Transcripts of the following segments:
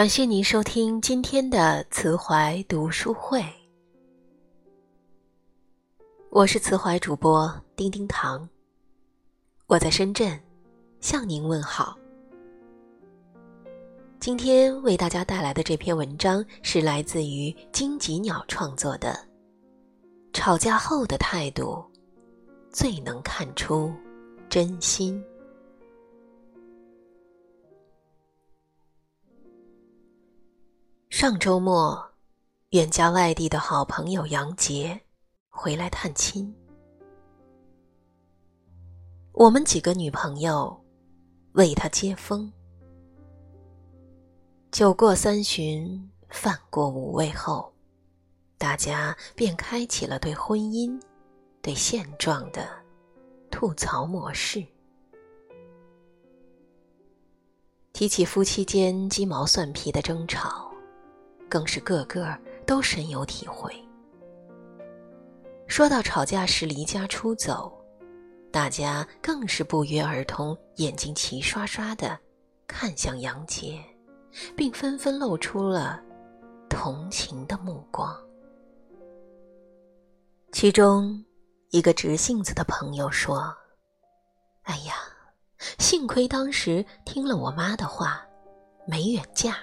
感谢您收听今天的慈怀读书会，我是慈怀主播丁丁糖，我在深圳向您问好。今天为大家带来的这篇文章是来自于荆棘鸟创作的，《吵架后的态度最能看出真心》。上周末，远嫁外地的好朋友杨杰回来探亲。我们几个女朋友为他接风。酒过三巡，饭过五味后，大家便开启了对婚姻、对现状的吐槽模式。提起夫妻间鸡毛蒜皮的争吵。更是个个都深有体会。说到吵架时离家出走，大家更是不约而同，眼睛齐刷刷的看向杨杰，并纷纷露出了同情的目光。其中一个直性子的朋友说：“哎呀，幸亏当时听了我妈的话，没远嫁。”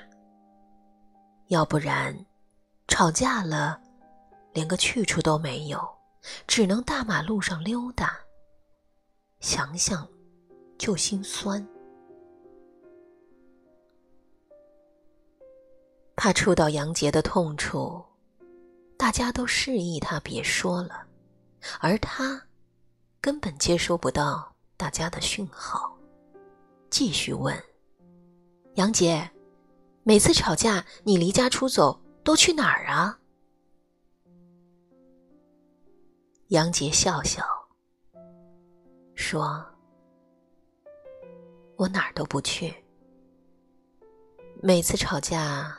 要不然，吵架了，连个去处都没有，只能大马路上溜达。想想就心酸。怕触到杨杰的痛处，大家都示意他别说了，而他根本接收不到大家的讯号，继续问：“杨杰。”每次吵架，你离家出走都去哪儿啊？杨杰笑笑说：“我哪儿都不去。每次吵架，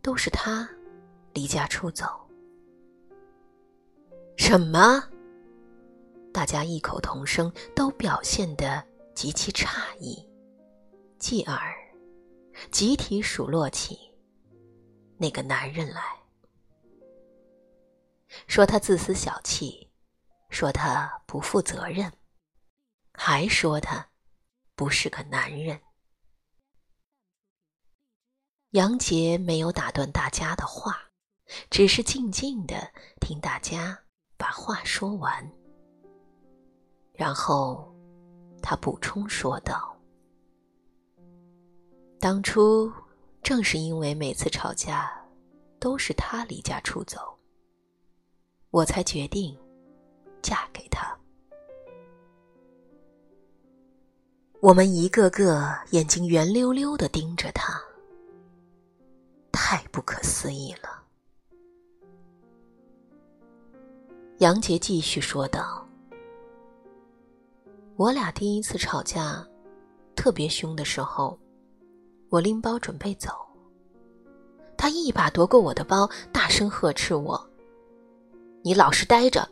都是他离家出走。”什么？大家异口同声，都表现得极其诧异，继而。集体数落起那个男人来，说他自私小气，说他不负责任，还说他不是个男人。杨杰没有打断大家的话，只是静静的听大家把话说完，然后他补充说道。当初正是因为每次吵架都是他离家出走，我才决定嫁给他。我们一个个眼睛圆溜溜的盯着他，太不可思议了。杨杰继续说道：“我俩第一次吵架特别凶的时候。”我拎包准备走，他一把夺过我的包，大声呵斥我：“你老实待着，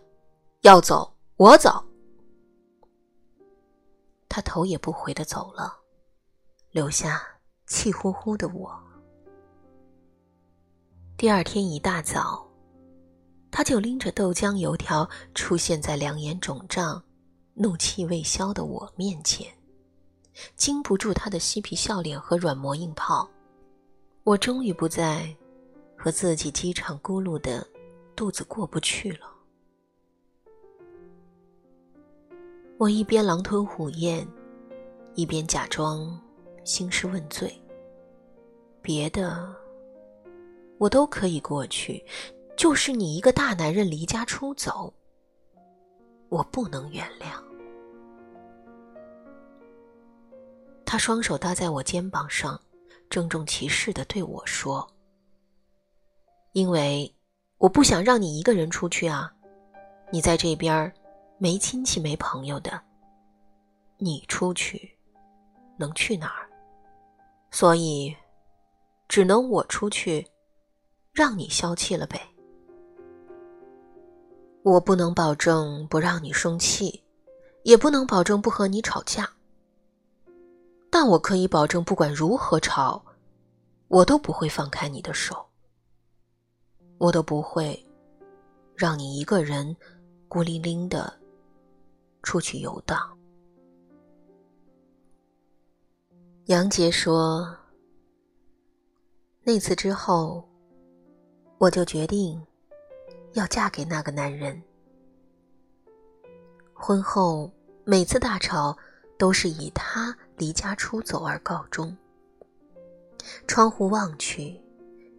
要走我走。”他头也不回的走了，留下气呼呼的我。第二天一大早，他就拎着豆浆油条出现在两眼肿胀、怒气未消的我面前。经不住他的嬉皮笑脸和软磨硬泡，我终于不再和自己饥肠咕噜的肚子过不去了。我一边狼吞虎咽，一边假装兴师问罪。别的我都可以过去，就是你一个大男人离家出走，我不能原谅。他双手搭在我肩膀上，郑重其事的对我说：“因为我不想让你一个人出去啊，你在这边没亲戚没朋友的，你出去能去哪儿？所以只能我出去，让你消气了呗。我不能保证不让你生气，也不能保证不和你吵架。”但我可以保证，不管如何吵，我都不会放开你的手，我都不会让你一个人孤零零的出去游荡。杨杰说：“那次之后，我就决定要嫁给那个男人。婚后每次大吵都是以他离家出走而告终。”窗户望去，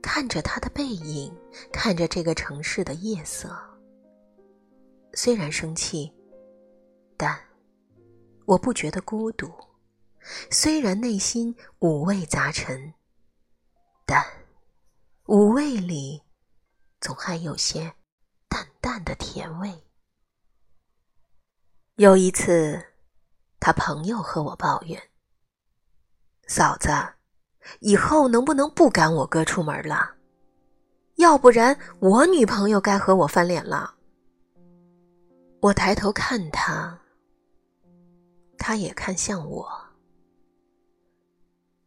看着他的背影，看着这个城市的夜色。虽然生气，但我不觉得孤独；虽然内心五味杂陈，但五味里总还有些淡淡的甜味。有一次，他朋友和我抱怨：“嫂子。”以后能不能不赶我哥出门了？要不然我女朋友该和我翻脸了。我抬头看他，他也看向我，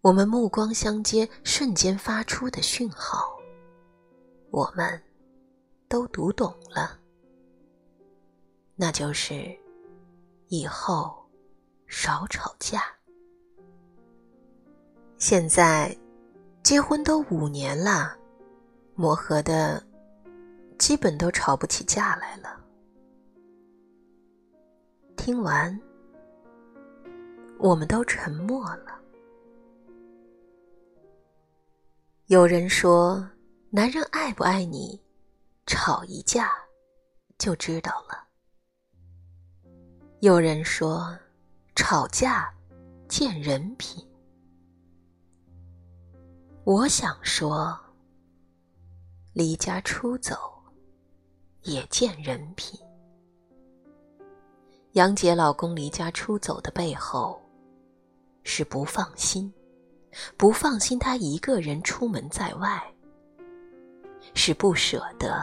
我们目光相接，瞬间发出的讯号，我们都读懂了，那就是以后少吵架。现在，结婚都五年了，磨合的，基本都吵不起架来了。听完，我们都沉默了。有人说，男人爱不爱你，吵一架就知道了。有人说，吵架见人品。我想说，离家出走也见人品。杨姐老公离家出走的背后，是不放心，不放心他一个人出门在外，是不舍得，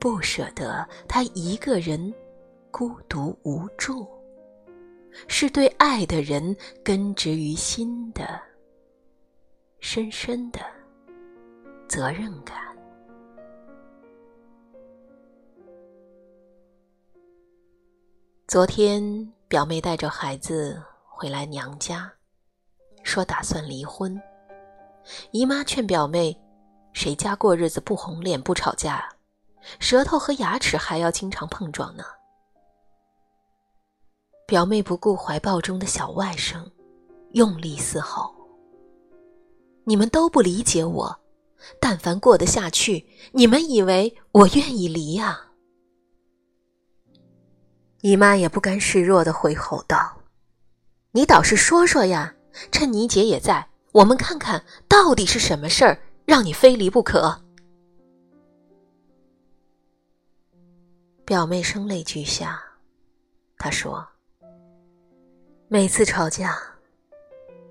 不舍得他一个人孤独无助，是对爱的人根植于心的。深深的责任感。昨天，表妹带着孩子回来娘家，说打算离婚。姨妈劝表妹：“谁家过日子不红脸不吵架？舌头和牙齿还要经常碰撞呢。”表妹不顾怀抱中的小外甥，用力嘶吼。你们都不理解我，但凡过得下去，你们以为我愿意离呀？姨妈也不甘示弱的回吼道：“你倒是说说呀！趁你姐也在，我们看看到底是什么事儿让你非离不可。”表妹声泪俱下，她说：“每次吵架，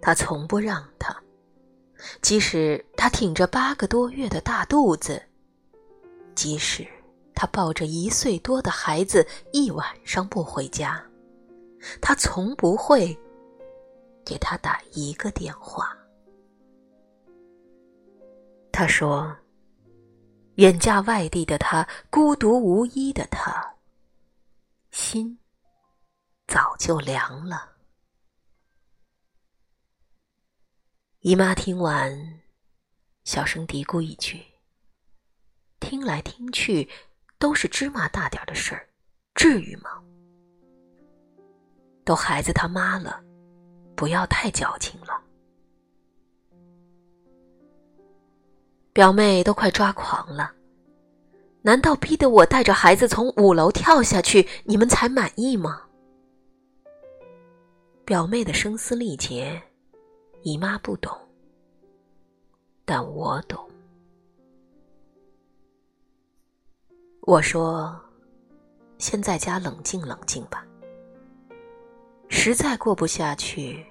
他从不让他。”即使他挺着八个多月的大肚子，即使他抱着一岁多的孩子一晚上不回家，他从不会给他打一个电话。他说：“远嫁外地的他，孤独无依的他，心早就凉了。”姨妈听完，小声嘀咕一句：“听来听去都是芝麻大点的事儿，至于吗？都孩子他妈了，不要太矫情了。”表妹都快抓狂了，难道逼得我带着孩子从五楼跳下去，你们才满意吗？表妹的声嘶力竭。姨妈不懂，但我懂。我说：“先在家冷静冷静吧。实在过不下去，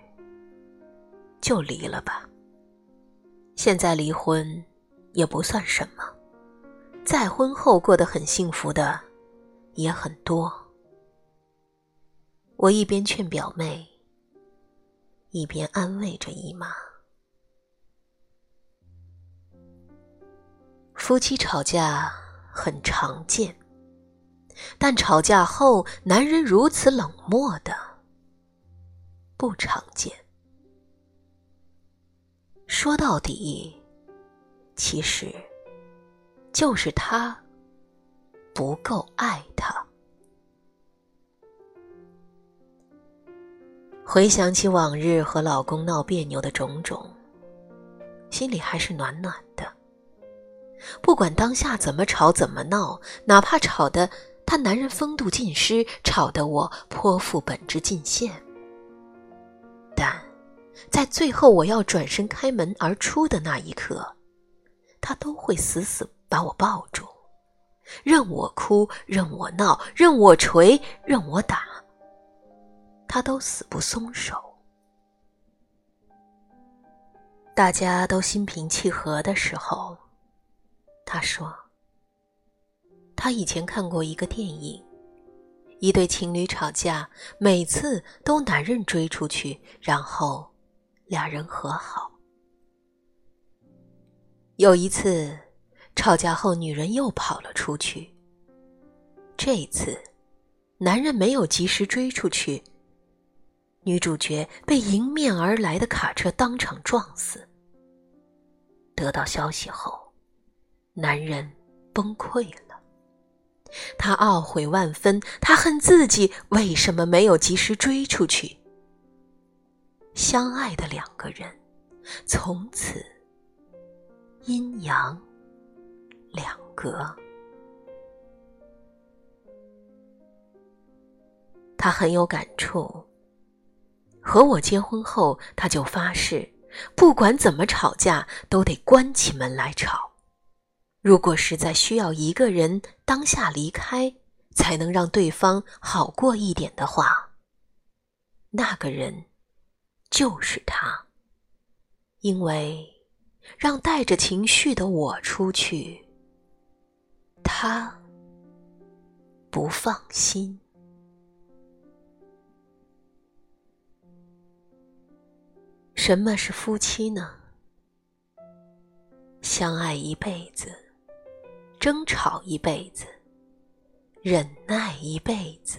就离了吧。现在离婚也不算什么，再婚后过得很幸福的也很多。”我一边劝表妹。一边安慰着姨妈。夫妻吵架很常见但吵架后男人如此冷漠的不常见。说到底其实就是他不够爱她回想起往日和老公闹别扭的种种，心里还是暖暖的。不管当下怎么吵怎么闹，哪怕吵得他男人风度尽失，吵得我泼妇本质尽现，但在最后我要转身开门而出的那一刻，他都会死死把我抱住，任我哭，任我闹，任我捶，任我打。他都死不松手。大家都心平气和的时候，他说：“他以前看过一个电影，一对情侣吵架，每次都男人追出去，然后俩人和好。有一次吵架后，女人又跑了出去。这次，男人没有及时追出去。”女主角被迎面而来的卡车当场撞死。得到消息后，男人崩溃了，他懊悔万分，他恨自己为什么没有及时追出去。相爱的两个人，从此阴阳两隔。他很有感触。和我结婚后，他就发誓，不管怎么吵架，都得关起门来吵。如果实在需要一个人当下离开，才能让对方好过一点的话，那个人就是他。因为让带着情绪的我出去，他不放心。什么是夫妻呢？相爱一辈子，争吵一辈子，忍耐一辈子，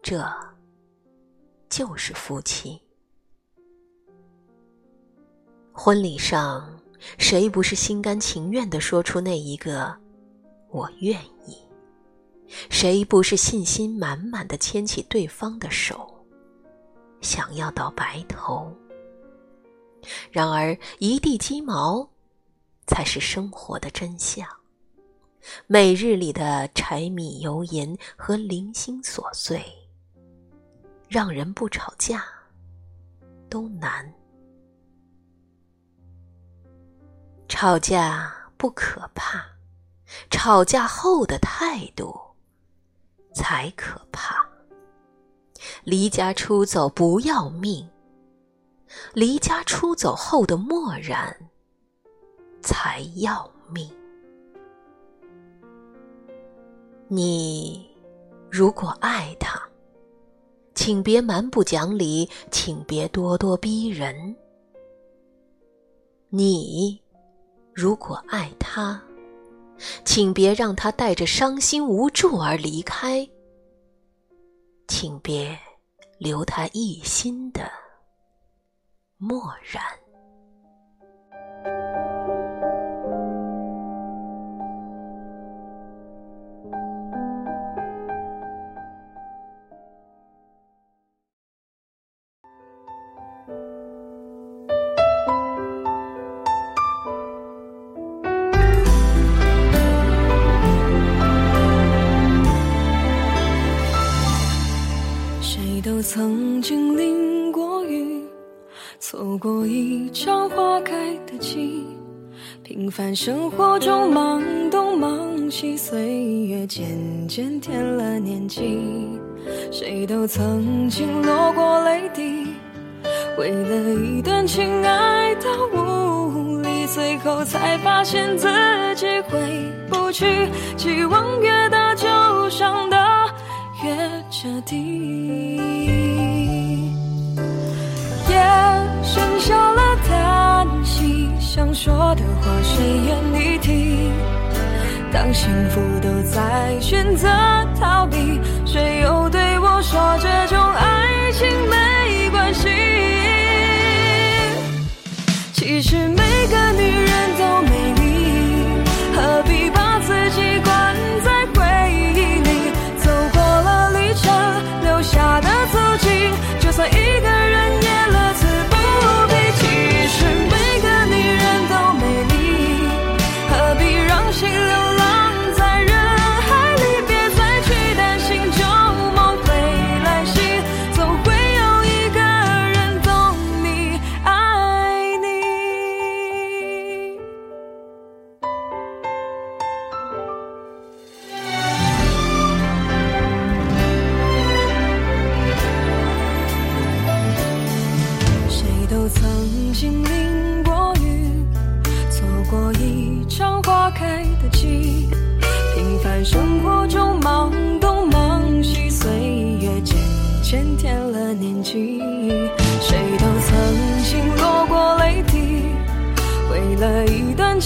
这就是夫妻。婚礼上，谁不是心甘情愿的说出那一个“我愿意”？谁不是信心满满的牵起对方的手？想要到白头，然而一地鸡毛，才是生活的真相。每日里的柴米油盐和零星琐碎，让人不吵架都难。吵架不可怕，吵架后的态度才可怕。离家出走不要命，离家出走后的漠然才要命。你如果爱他，请别蛮不讲理，请别咄咄逼人。你如果爱他，请别让他带着伤心无助而离开。请别留他一心的漠然。曾经淋过雨，错过一场花开的季。平凡生活中忙东忙西，岁月渐渐添了年纪。谁都曾经落过泪滴，为了一段情爱到无力，最后才发现自己回不去。期望越大，就伤得越彻底。的话谁愿意听？当幸福都在选择逃避谁又对我说这种爱情没关系。其实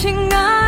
亲爱